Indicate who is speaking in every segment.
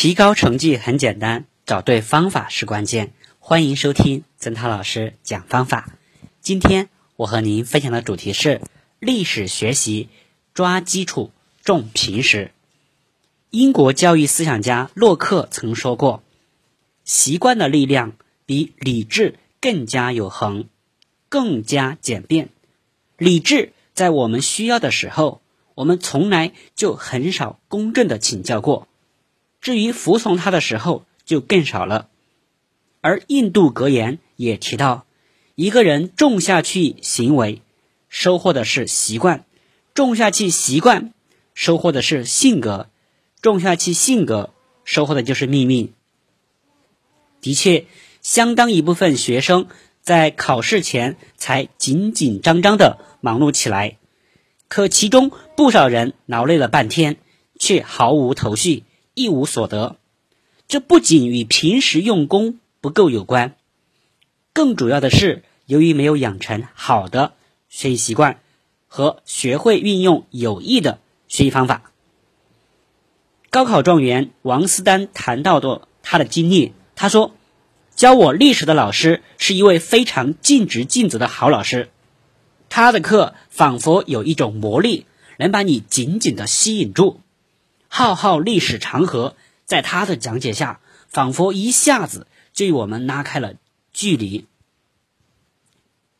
Speaker 1: 提高成绩很简单，找对方法是关键。欢迎收听曾涛老师讲方法。今天我和您分享的主题是历史学习抓基础，重平时。英国教育思想家洛克曾说过：“习惯的力量比理智更加有恒，更加简便。理智在我们需要的时候，我们从来就很少公正的请教过。”至于服从他的时候，就更少了。而印度格言也提到，一个人种下去行为，收获的是习惯；种下去习惯，收获的是性格；种下去性格，收获的就是命运。的确，相当一部分学生在考试前才紧紧张张的忙碌起来，可其中不少人劳累了半天，却毫无头绪。一无所得，这不仅与平时用功不够有关，更主要的是由于没有养成好的学习习惯和学会运用有益的学习方法。高考状元王思丹谈到的他的经历，他说：“教我历史的老师是一位非常尽职尽责的好老师，他的课仿佛有一种魔力，能把你紧紧的吸引住。”浩浩历史长河，在他的讲解下，仿佛一下子就与我们拉开了距离，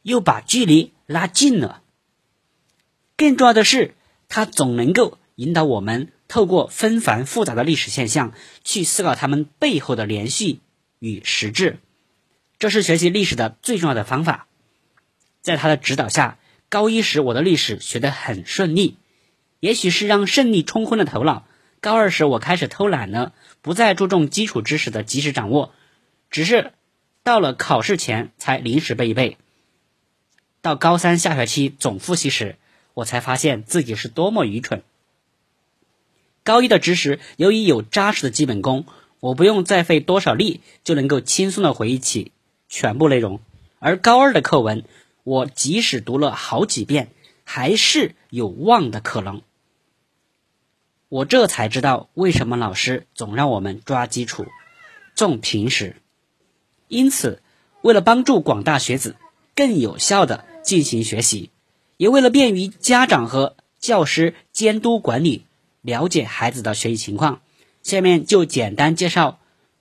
Speaker 1: 又把距离拉近了。更重要的是，他总能够引导我们透过纷繁复杂的历史现象，去思考他们背后的联系与实质。这是学习历史的最重要的方法。在他的指导下，高一时我的历史学得很顺利，也许是让胜利冲昏了头脑。高二时，我开始偷懒了，不再注重基础知识的及时掌握，只是到了考试前才临时背一背。到高三下学期总复习时，我才发现自己是多么愚蠢。高一的知识由于有扎实的基本功，我不用再费多少力就能够轻松的回忆起全部内容，而高二的课文，我即使读了好几遍，还是有忘的可能。我这才知道为什么老师总让我们抓基础，重平时。因此，为了帮助广大学子更有效的进行学习，也为了便于家长和教师监督管理、了解孩子的学习情况，下面就简单介绍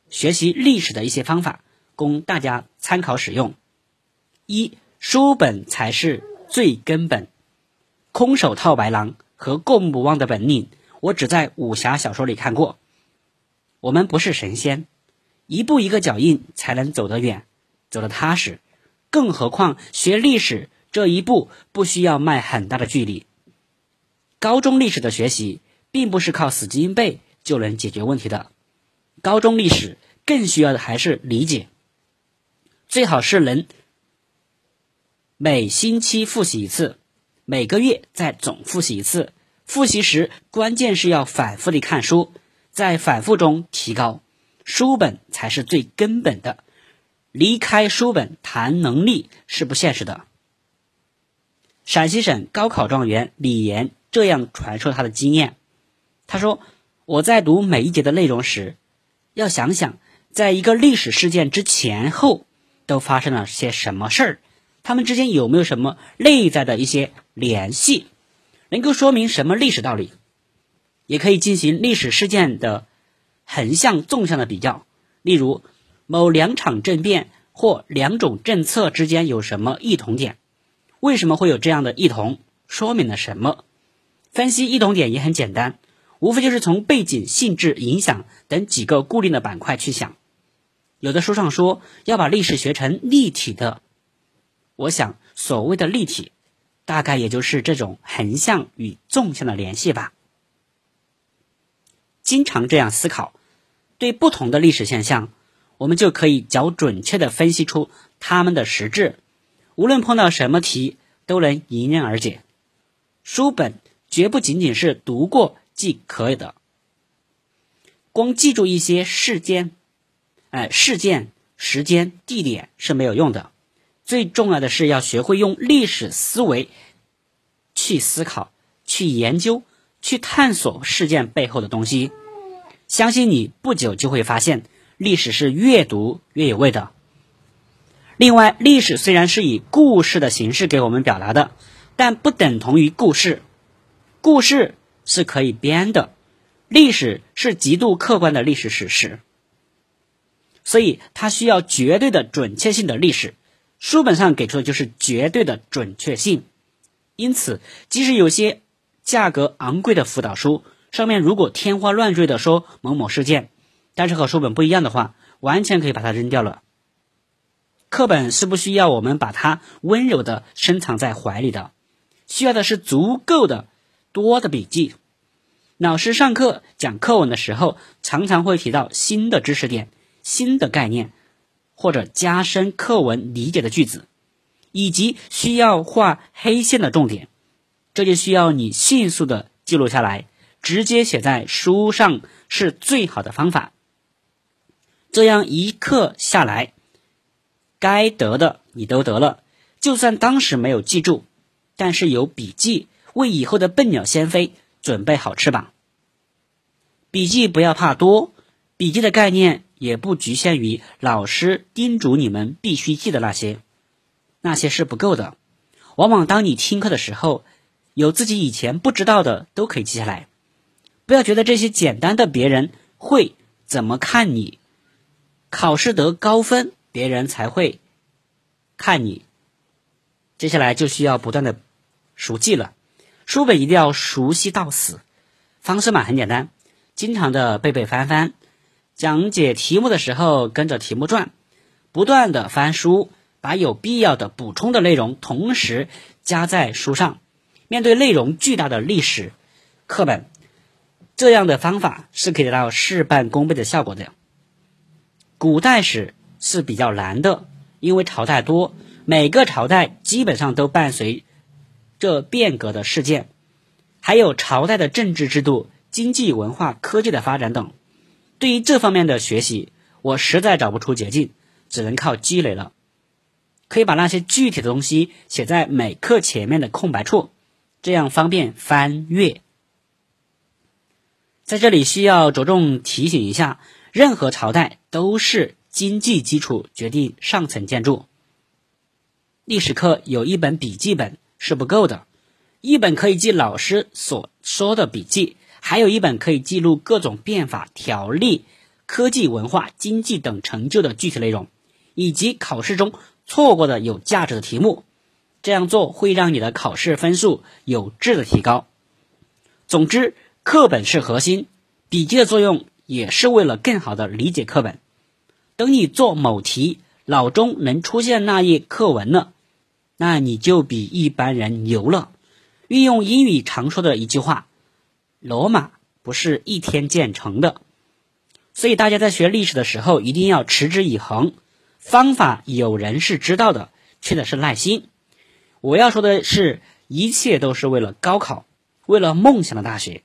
Speaker 1: 学习历史的一些方法，供大家参考使用。一、书本才是最根本，空手套白狼和过目不忘的本领。我只在武侠小说里看过。我们不是神仙，一步一个脚印才能走得远，走得踏实。更何况学历史这一步不需要迈很大的距离。高中历史的学习并不是靠死记硬背就能解决问题的，高中历史更需要的还是理解。最好是能每星期复习一次，每个月再总复习一次。复习时，关键是要反复的看书，在反复中提高，书本才是最根本的。离开书本谈能力是不现实的。陕西省高考状元李岩这样传授他的经验：他说，我在读每一节的内容时，要想想，在一个历史事件之前后都发生了些什么事儿，他们之间有没有什么内在的一些联系。能够说明什么历史道理，也可以进行历史事件的横向、纵向的比较。例如，某两场政变或两种政策之间有什么异同点？为什么会有这样的异同？说明了什么？分析异同点也很简单，无非就是从背景、性质、影响等几个固定的板块去想。有的书上说要把历史学成立体的，我想所谓的立体。大概也就是这种横向与纵向的联系吧。经常这样思考，对不同的历史现象，我们就可以较准确的分析出它们的实质。无论碰到什么题，都能迎刃而解。书本绝不仅仅是读过即可以的，光记住一些事件、哎事件、时间、地点是没有用的。最重要的是要学会用历史思维去思考、去研究、去探索事件背后的东西。相信你不久就会发现，历史是越读越有味的。另外，历史虽然是以故事的形式给我们表达的，但不等同于故事。故事是可以编的，历史是极度客观的历史史实，所以它需要绝对的准确性的历史。书本上给出的就是绝对的准确性。因此，即使有些价格昂贵的辅导书上面如果天花乱坠的说某某事件，但是和书本不一样的话，完全可以把它扔掉了。课本是不需要我们把它温柔的深藏在怀里的，需要的是足够的。多的笔记，老师上课讲课文的时候，常常会提到新的知识点、新的概念，或者加深课文理解的句子，以及需要画黑线的重点，这就需要你迅速的记录下来，直接写在书上是最好的方法。这样一课下来，该得的你都得了，就算当时没有记住，但是有笔记。为以后的笨鸟先飞准备好翅膀。笔记不要怕多，笔记的概念也不局限于老师叮嘱你们必须记的那些，那些是不够的。往往当你听课的时候，有自己以前不知道的都可以记下来。不要觉得这些简单的别人会怎么看你，考试得高分别人才会看你。接下来就需要不断的熟记了。书本一定要熟悉到死，方式嘛很简单，经常的背背翻翻，讲解题目的时候跟着题目转，不断的翻书，把有必要的补充的内容同时加在书上。面对内容巨大的历史课本，这样的方法是可以得到事半功倍的效果的。古代史是比较难的，因为朝代多，每个朝代基本上都伴随。这变革的事件，还有朝代的政治制度、经济、文化、科技的发展等，对于这方面的学习，我实在找不出捷径，只能靠积累了。可以把那些具体的东西写在每课前面的空白处，这样方便翻阅。在这里需要着重提醒一下，任何朝代都是经济基础决定上层建筑。历史课有一本笔记本。是不够的，一本可以记老师所说的笔记，还有一本可以记录各种变法、条例、科技、文化、经济等成就的具体内容，以及考试中错过的有价值的题目。这样做会让你的考试分数有质的提高。总之，课本是核心，笔记的作用也是为了更好的理解课本。等你做某题，脑中能出现那页课文了。那你就比一般人牛了。运用英语常说的一句话：“罗马不是一天建成的。”所以大家在学历史的时候一定要持之以恒。方法有人是知道的，缺的是耐心。我要说的是，一切都是为了高考，为了梦想的大学。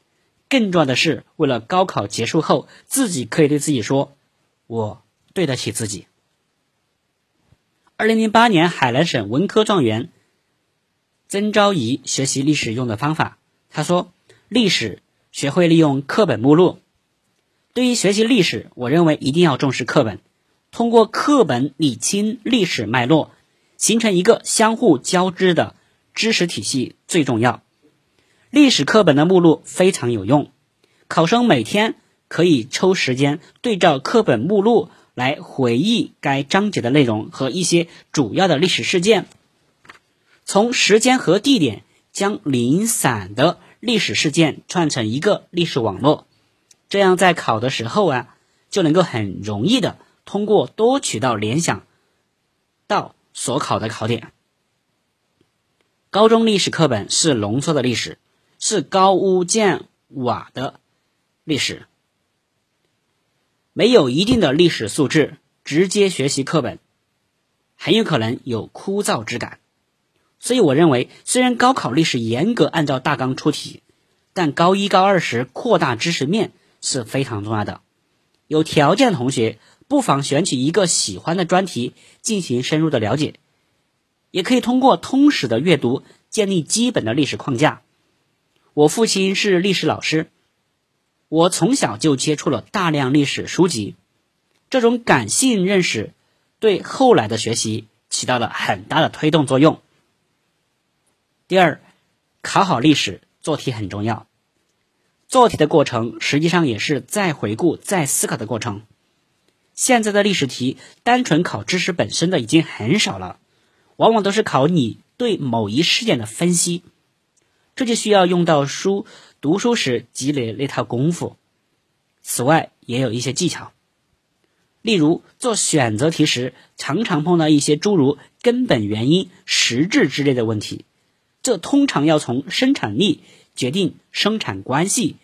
Speaker 1: 更重要的是，为了高考结束后，自己可以对自己说：“我对得起自己。”二零零八年，海南省文科状元曾昭仪学习历史用的方法。他说：“历史学会利用课本目录。对于学习历史，我认为一定要重视课本，通过课本理清历史脉络，形成一个相互交织的知识体系最重要。历史课本的目录非常有用，考生每天可以抽时间对照课本目录。”来回忆该章节的内容和一些主要的历史事件，从时间和地点将零散的历史事件串成一个历史网络，这样在考的时候啊，就能够很容易的通过多渠道联想到所考的考点。高中历史课本是浓缩的历史，是高屋建瓦的历史。没有一定的历史素质，直接学习课本，很有可能有枯燥之感。所以，我认为，虽然高考历史严格按照大纲出题，但高一、高二时扩大知识面是非常重要的。有条件的同学，不妨选取一个喜欢的专题进行深入的了解，也可以通过通史的阅读建立基本的历史框架。我父亲是历史老师。我从小就接触了大量历史书籍，这种感性认识对后来的学习起到了很大的推动作用。第二，考好历史做题很重要，做题的过程实际上也是再回顾、再思考的过程。现在的历史题单纯考知识本身的已经很少了，往往都是考你对某一事件的分析，这就需要用到书。读书时积累那套功夫，此外也有一些技巧。例如做选择题时，常常碰到一些诸如根本原因、实质之类的问题，这通常要从生产力决定生产关系、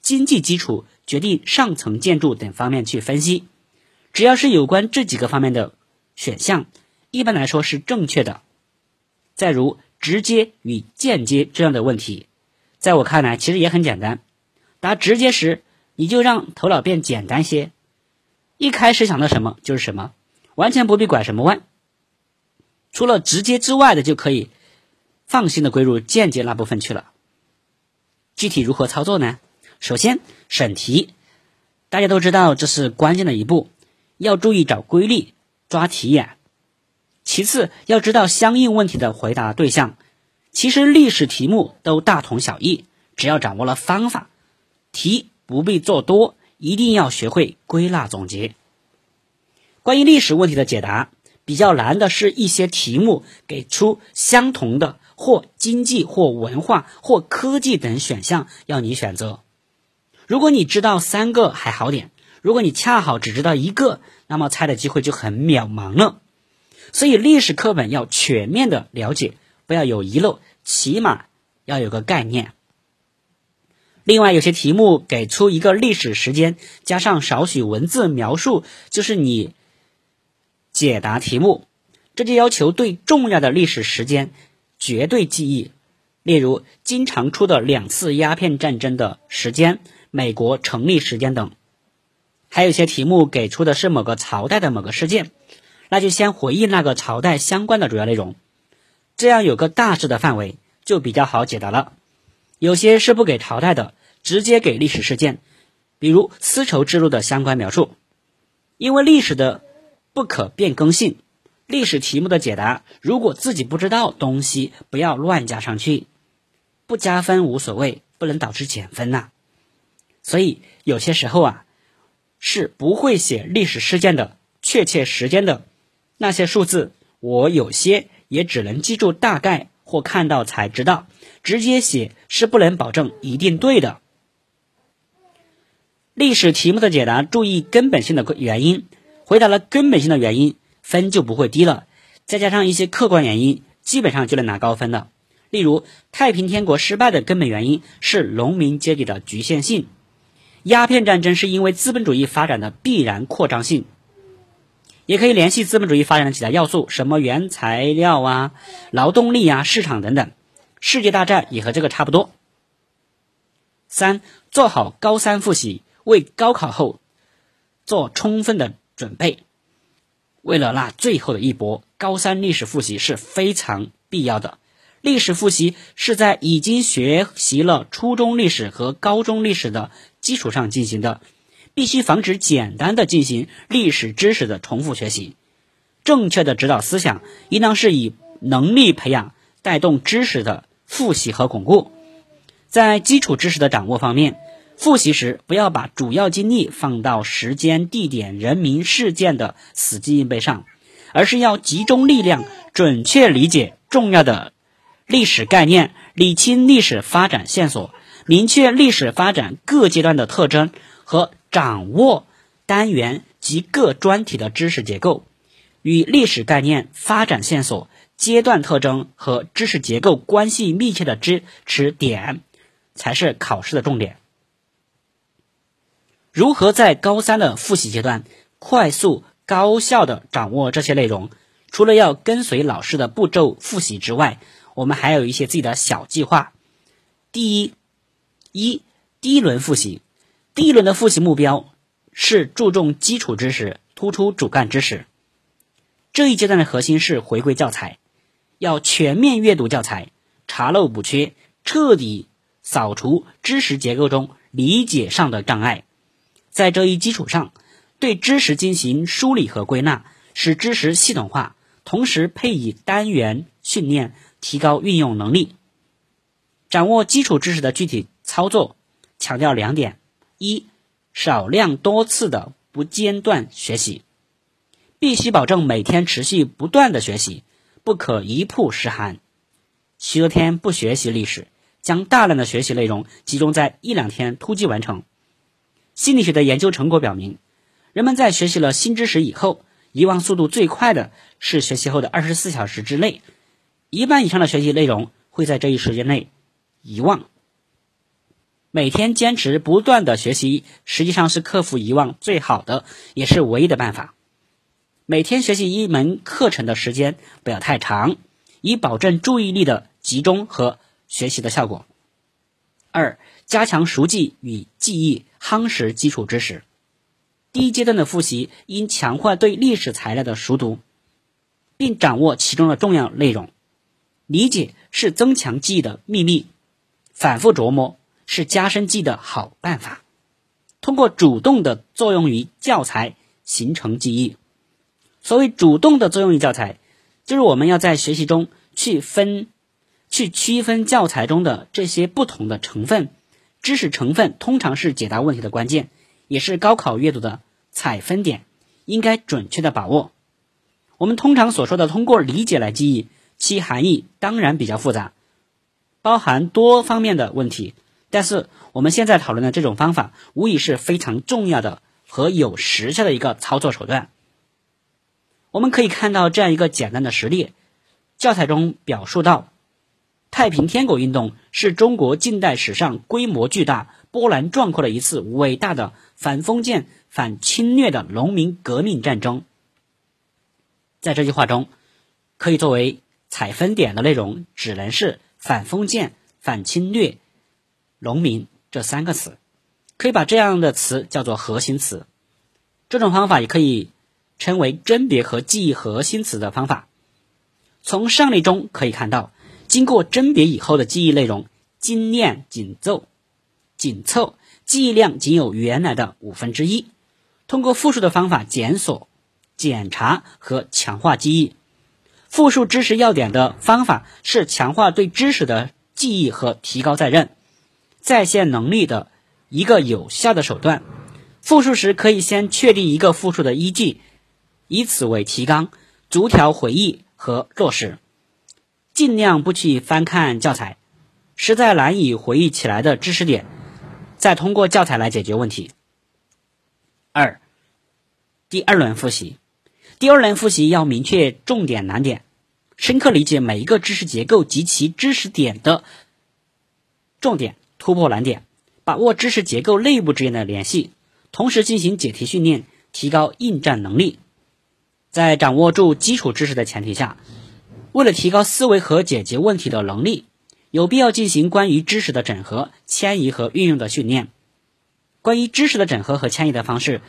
Speaker 1: 经济基础决定上层建筑等方面去分析。只要是有关这几个方面的选项，一般来说是正确的。再如直接与间接这样的问题。在我看来，其实也很简单。答直接时，你就让头脑变简单些，一开始想到什么就是什么，完全不必拐什么弯。除了直接之外的，就可以放心的归入间接那部分去了。具体如何操作呢？首先，审题，大家都知道这是关键的一步，要注意找规律，抓题眼。其次，要知道相应问题的回答对象。其实历史题目都大同小异，只要掌握了方法，题不必做多，一定要学会归纳总结。关于历史问题的解答，比较难的是一些题目给出相同的或经济或文化或科技等选项要你选择。如果你知道三个还好点，如果你恰好只知道一个，那么猜的机会就很渺茫了。所以历史课本要全面的了解。不要有遗漏，起码要有个概念。另外，有些题目给出一个历史时间，加上少许文字描述，就是你解答题目。这就要求对重要的历史时间绝对记忆，例如经常出的两次鸦片战争的时间、美国成立时间等。还有些题目给出的是某个朝代的某个事件，那就先回忆那个朝代相关的主要内容。这样有个大致的范围，就比较好解答了。有些是不给朝代的，直接给历史事件，比如丝绸之路的相关描述。因为历史的不可变更性，历史题目的解答，如果自己不知道东西，不要乱加上去。不加分无所谓，不能导致减分呐。所以有些时候啊，是不会写历史事件的确切时间的那些数字，我有些。也只能记住大概或看到才知道，直接写是不能保证一定对的。历史题目的解答，注意根本性的原因，回答了根本性的原因，分就不会低了。再加上一些客观原因，基本上就能拿高分了。例如，太平天国失败的根本原因是农民阶级的局限性，鸦片战争是因为资本主义发展的必然扩张性。也可以联系资本主义发展的几大要素，什么原材料啊、劳动力啊、市场等等。世界大战也和这个差不多。三，做好高三复习，为高考后做充分的准备。为了那最后的一搏，高三历史复习是非常必要的。历史复习是在已经学习了初中历史和高中历史的基础上进行的。必须防止简单的进行历史知识的重复学习，正确的指导思想应当是以能力培养带动知识的复习和巩固。在基础知识的掌握方面，复习时不要把主要精力放到时间、地点、人名、事件的死记硬背上，而是要集中力量，准确理解重要的历史概念，理清历史发展线索，明确历史发展各阶段的特征和。掌握单元及各专题的知识结构，与历史概念、发展线索、阶段特征和知识结构关系密切的知识点，才是考试的重点。如何在高三的复习阶段快速高效的掌握这些内容？除了要跟随老师的步骤复习之外，我们还有一些自己的小计划。第一，一第一轮复习。第一轮的复习目标是注重基础知识，突出主干知识。这一阶段的核心是回归教材，要全面阅读教材，查漏补缺，彻底扫除知识结构中理解上的障碍。在这一基础上，对知识进行梳理和归纳，使知识系统化，同时配以单元训练，提高运用能力。掌握基础知识的具体操作，强调两点：一、少量多次的不间断学习，必须保证每天持续不断的学习，不可一曝十寒。许多天不学习历史，将大量的学习内容集中在一两天突击完成。心理学的研究成果表明，人们在学习了新知识以后，遗忘速度最快的是学习后的二十四小时之内，一半以上的学习内容会在这一时间内遗忘。每天坚持不断的学习，实际上是克服遗忘最好的，也是唯一的办法。每天学习一门课程的时间不要太长，以保证注意力的集中和学习的效果。二、加强熟记与记忆。夯实基础知识。第一阶段的复习应强化对历史材料的熟读，并掌握其中的重要内容。理解是增强记忆的秘密，反复琢磨是加深记忆的好办法。通过主动的作用于教材形成记忆。所谓主动的作用于教材，就是我们要在学习中去分、去区分教材中的这些不同的成分。知识成分通常是解答问题的关键，也是高考阅读的采分点，应该准确的把握。我们通常所说的通过理解来记忆，其含义当然比较复杂，包含多方面的问题。但是我们现在讨论的这种方法，无疑是非常重要的和有实效的一个操作手段。我们可以看到这样一个简单的实例，教材中表述到。太平天国运动是中国近代史上规模巨大、波澜壮阔的一次伟大的反封建、反侵略的农民革命战争。在这句话中，可以作为采分点的内容，只能是反封建、反侵略、农民这三个词，可以把这样的词叫做核心词。这种方法也可以称为甄别和记忆核心词的方法。从上例中可以看到。经过甄别以后的记忆内容精炼紧凑，紧凑记忆量仅有原来的五分之一。通过复述的方法检索、检查和强化记忆。复述知识要点的方法是强化对知识的记忆和提高在任在线能力的一个有效的手段。复述时可以先确定一个复述的依据，以此为提纲，逐条回忆和落实。尽量不去翻看教材，实在难以回忆起来的知识点，再通过教材来解决问题。二，第二轮复习，第二轮复习要明确重点难点，深刻理解每一个知识结构及其知识点的重点突破难点，把握知识结构内部之间的联系，同时进行解题训练，提高应战能力。在掌握住基础知识的前提下。为了提高思维和解决问题的能力，有必要进行关于知识的整合、迁移和运用的训练。关于知识的整合和迁移的方式，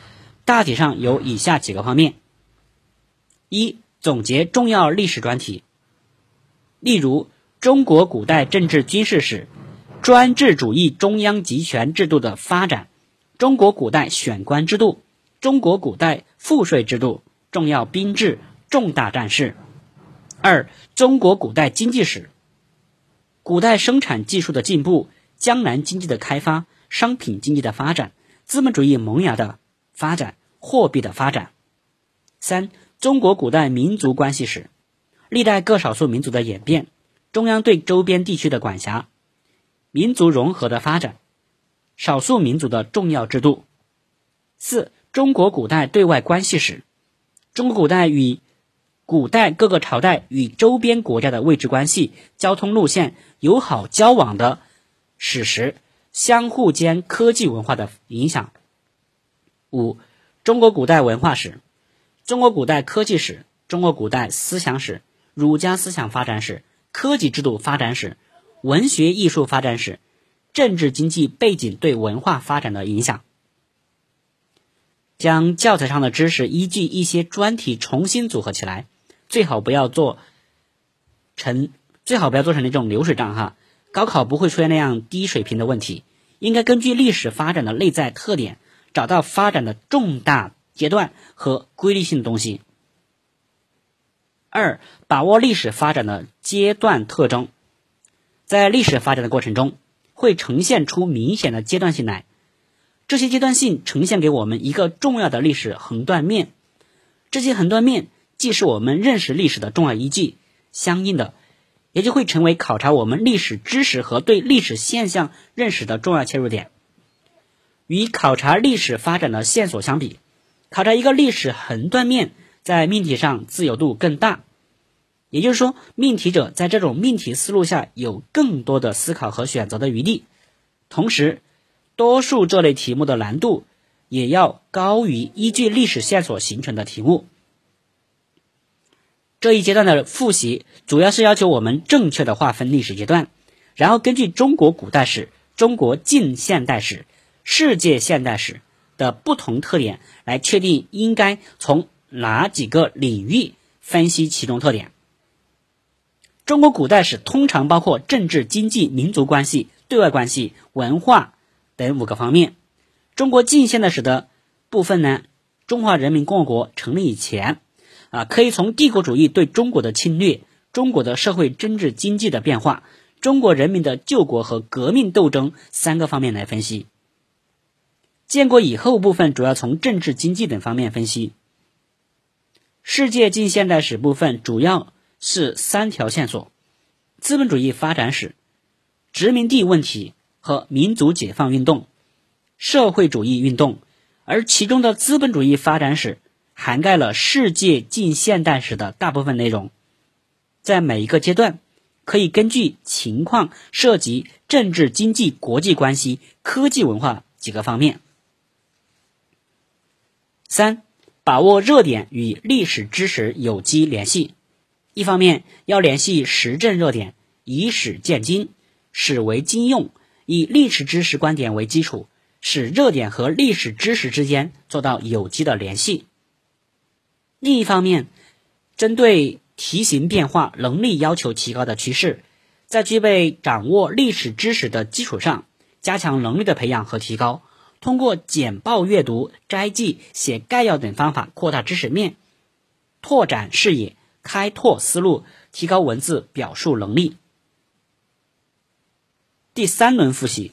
Speaker 1: 大体上有以下几个方面：一、总结重要历史专题，例如中国古代政治军事史、专制主义中央集权制度的发展、中国古代选官制度、中国古代赋税制度、重要兵制、重大战事。二、中国古代经济史，古代生产技术的进步，江南经济的开发，商品经济的发展，资本主义萌芽的发展，货币的发展。三、中国古代民族关系史，历代各少数民族的演变，中央对周边地区的管辖，民族融合的发展，少数民族的重要制度。四、中国古代对外关系史，中国古代与古代各个朝代与周边国家的位置关系、交通路线、友好交往的史实、相互间科技文化的影响。五、中国古代文化史、中国古代科技史、中国古代思想史、儒家思想发展史、科技制度发展史、文学艺术发展史、政治经济背景对文化发展的影响。将教材上的知识依据一些专题重新组合起来。最好不要做成，最好不要做成那种流水账哈。高考不会出现那样低水平的问题，应该根据历史发展的内在特点，找到发展的重大阶段和规律性的东西。二、把握历史发展的阶段特征，在历史发展的过程中，会呈现出明显的阶段性来。这些阶段性呈现给我们一个重要的历史横断面，这些横断面既是我们认识历史的重要依据，相应的，也就会成为考察我们历史知识和对历史现象认识的重要切入点。与考察历史发展的线索相比，考察一个历史横断面在命题上自由度更大。也就是说，命题者在这种命题思路下有更多的思考和选择的余地，同时，多数这类题目的难度也要高于依据历史线索形成的题目。这一阶段的复习主要是要求我们正确的划分历史阶段，然后根据中国古代史、中国近现代史、世界现代史的不同特点来确定应该从哪几个领域分析其中特点。中国古代史通常包括政治、经济、民族关系、对外关系、文化等五个方面。中国近现代史的部分呢，中华人民共和国成立以前，啊，可以从帝国主义对中国的侵略、中国的社会、政治、经济的变化、中国人民的救国和革命斗争三个方面来分析。建国以后部分主要从政治、经济等方面分析。世界近现代史部分主要。是三条线索：资本主义发展史、殖民地问题和民族解放运动、社会主义运动。而其中的资本主义发展史涵盖了世界近现代史的大部分内容，在每一个阶段可以根据情况涉及政治、经济、国际关系、科技、文化几个方面。三、把握热点与历史知识有机联系。一方面要联系时政热点，以史鉴今，史为今用，以历史知识观点为基础，使热点和历史知识之间做到有机的联系。另一方面，针对题型变化、能力要求提高的趋势，在具备掌握历史知识的基础上，加强能力的培养和提高，通过简报阅读、摘记、写概要等方法扩大知识面，拓展视野。开拓思路，提高文字表述能力。第三轮复习，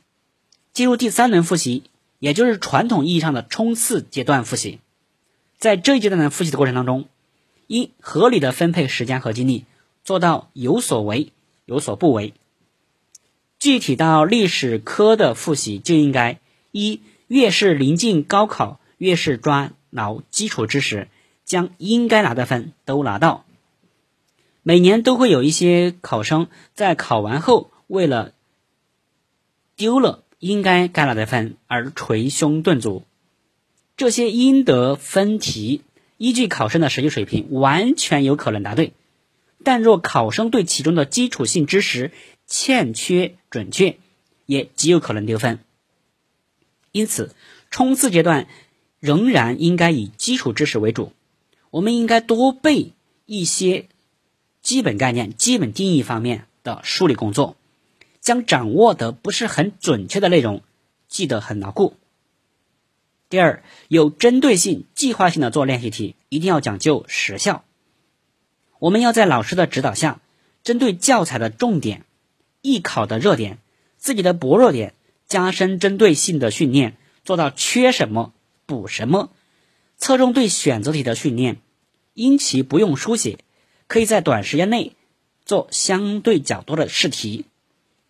Speaker 1: 进入第三轮复习，也就是传统意义上的冲刺阶段复习。在这一阶段的复习的过程当中，应合理的分配时间和精力，做到有所为有所不为。具体到历史科的复习，就应该一越是临近高考，越是抓牢基础知识，将应该拿的分都拿到。每年都会有一些考生在考完后，为了丢了应该该拿的分而捶胸顿足。这些应得分题，依据考生的实际水平，完全有可能答对。但若考生对其中的基础性知识欠缺准确，也极有可能丢分。因此，冲刺阶段仍然应该以基础知识为主。我们应该多背一些。基本概念、基本定义方面的梳理工作，将掌握的不是很准确的内容记得很牢固。第二，有针对性、计划性的做练习题，一定要讲究时效。我们要在老师的指导下，针对教材的重点、艺考的热点、自己的薄弱点，加深针对性的训练，做到缺什么补什么，侧重对选择题的训练，因其不用书写。可以在短时间内做相对较多的试题，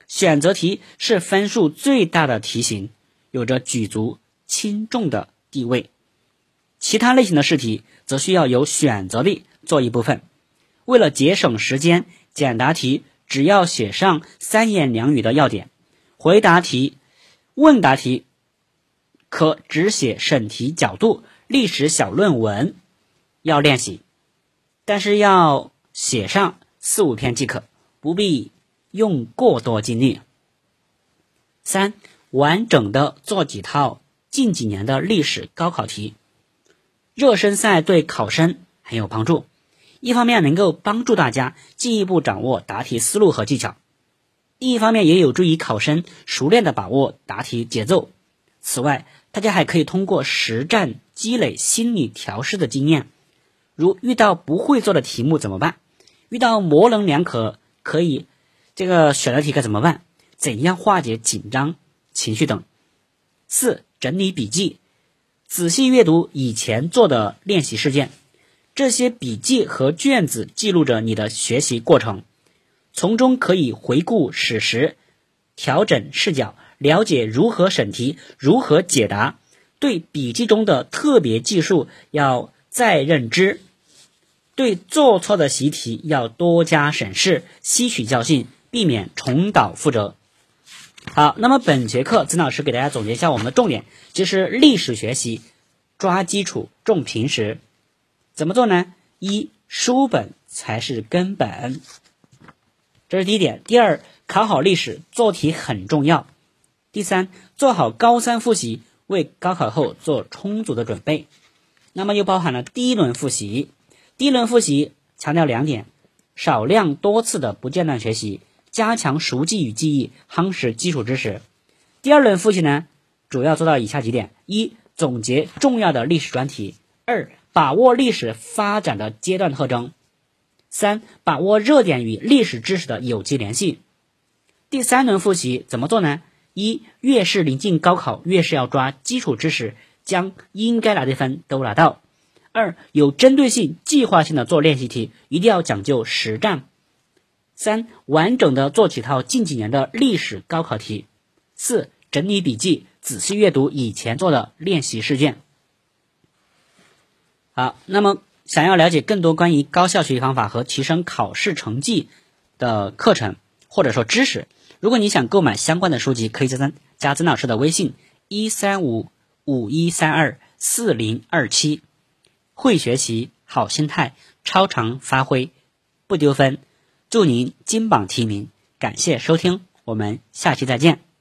Speaker 1: 选择题是分数最大的题型，有着举足轻重的地位。其他类型的试题则需要有选择力做一部分。为了节省时间，简答题只要写上三言两语的要点，回答题、问答题可只写审题角度、历史小论文，要练习。但是要写上四五篇即可，不必用过多精力。三，完整的做几套近几年的历史高考题，热身赛对考生很有帮助。一方面能够帮助大家进一步掌握答题思路和技巧，另一方面也有助于考生熟练的把握答题节奏。此外，大家还可以通过实战积累心理调试的经验，如遇到不会做的题目怎么办？遇到模棱两可可以这个选择题该怎么办？怎样化解紧张情绪等？四、整理笔记，仔细阅读以前做的练习事件，这些笔记和卷子记录着你的学习过程。从中可以回顾史实，调整视角，了解如何审题，如何解答。对笔记中的特别技术要再认知，对做错的习题要多加审视，吸取教训，避免重蹈覆辙。好，那么本节课曾老师给大家总结一下我们的重点，就是历史学习抓基础，重平时。怎么做呢？一书本才是根本。这是第一点。第二，考好历史做题很重要。第三，做好高三复习，为高考后做充足的准备。那么又包含了第一轮复习。第一轮复习强调两点：少量多次的不间断学习，加强熟记与记忆，夯实基础知识。第二轮复习呢，主要做到以下几点：一、总结重要的历史专题；二、把握历史发展的阶段特征。三、把握热点与历史知识的有机联系。第三轮复习怎么做呢？一、越是临近高考，越是要抓基础知识，将应该拿的分都拿到。二、有针对性、计划性的做练习题，一定要讲究实战。三、完整的做几套近几年的历史高考题。四、整理笔记，仔细阅读以前做的练习试卷。好，那么。想要了解更多关于高效学习方法和提升考试成绩的课程或者说知识，如果你想购买相关的书籍，可以加曾加曾老师的微信一三五五一三二四零二七。会学习，好心态，超常发挥，不丢分。祝您金榜题名！感谢收听，我们下期再见。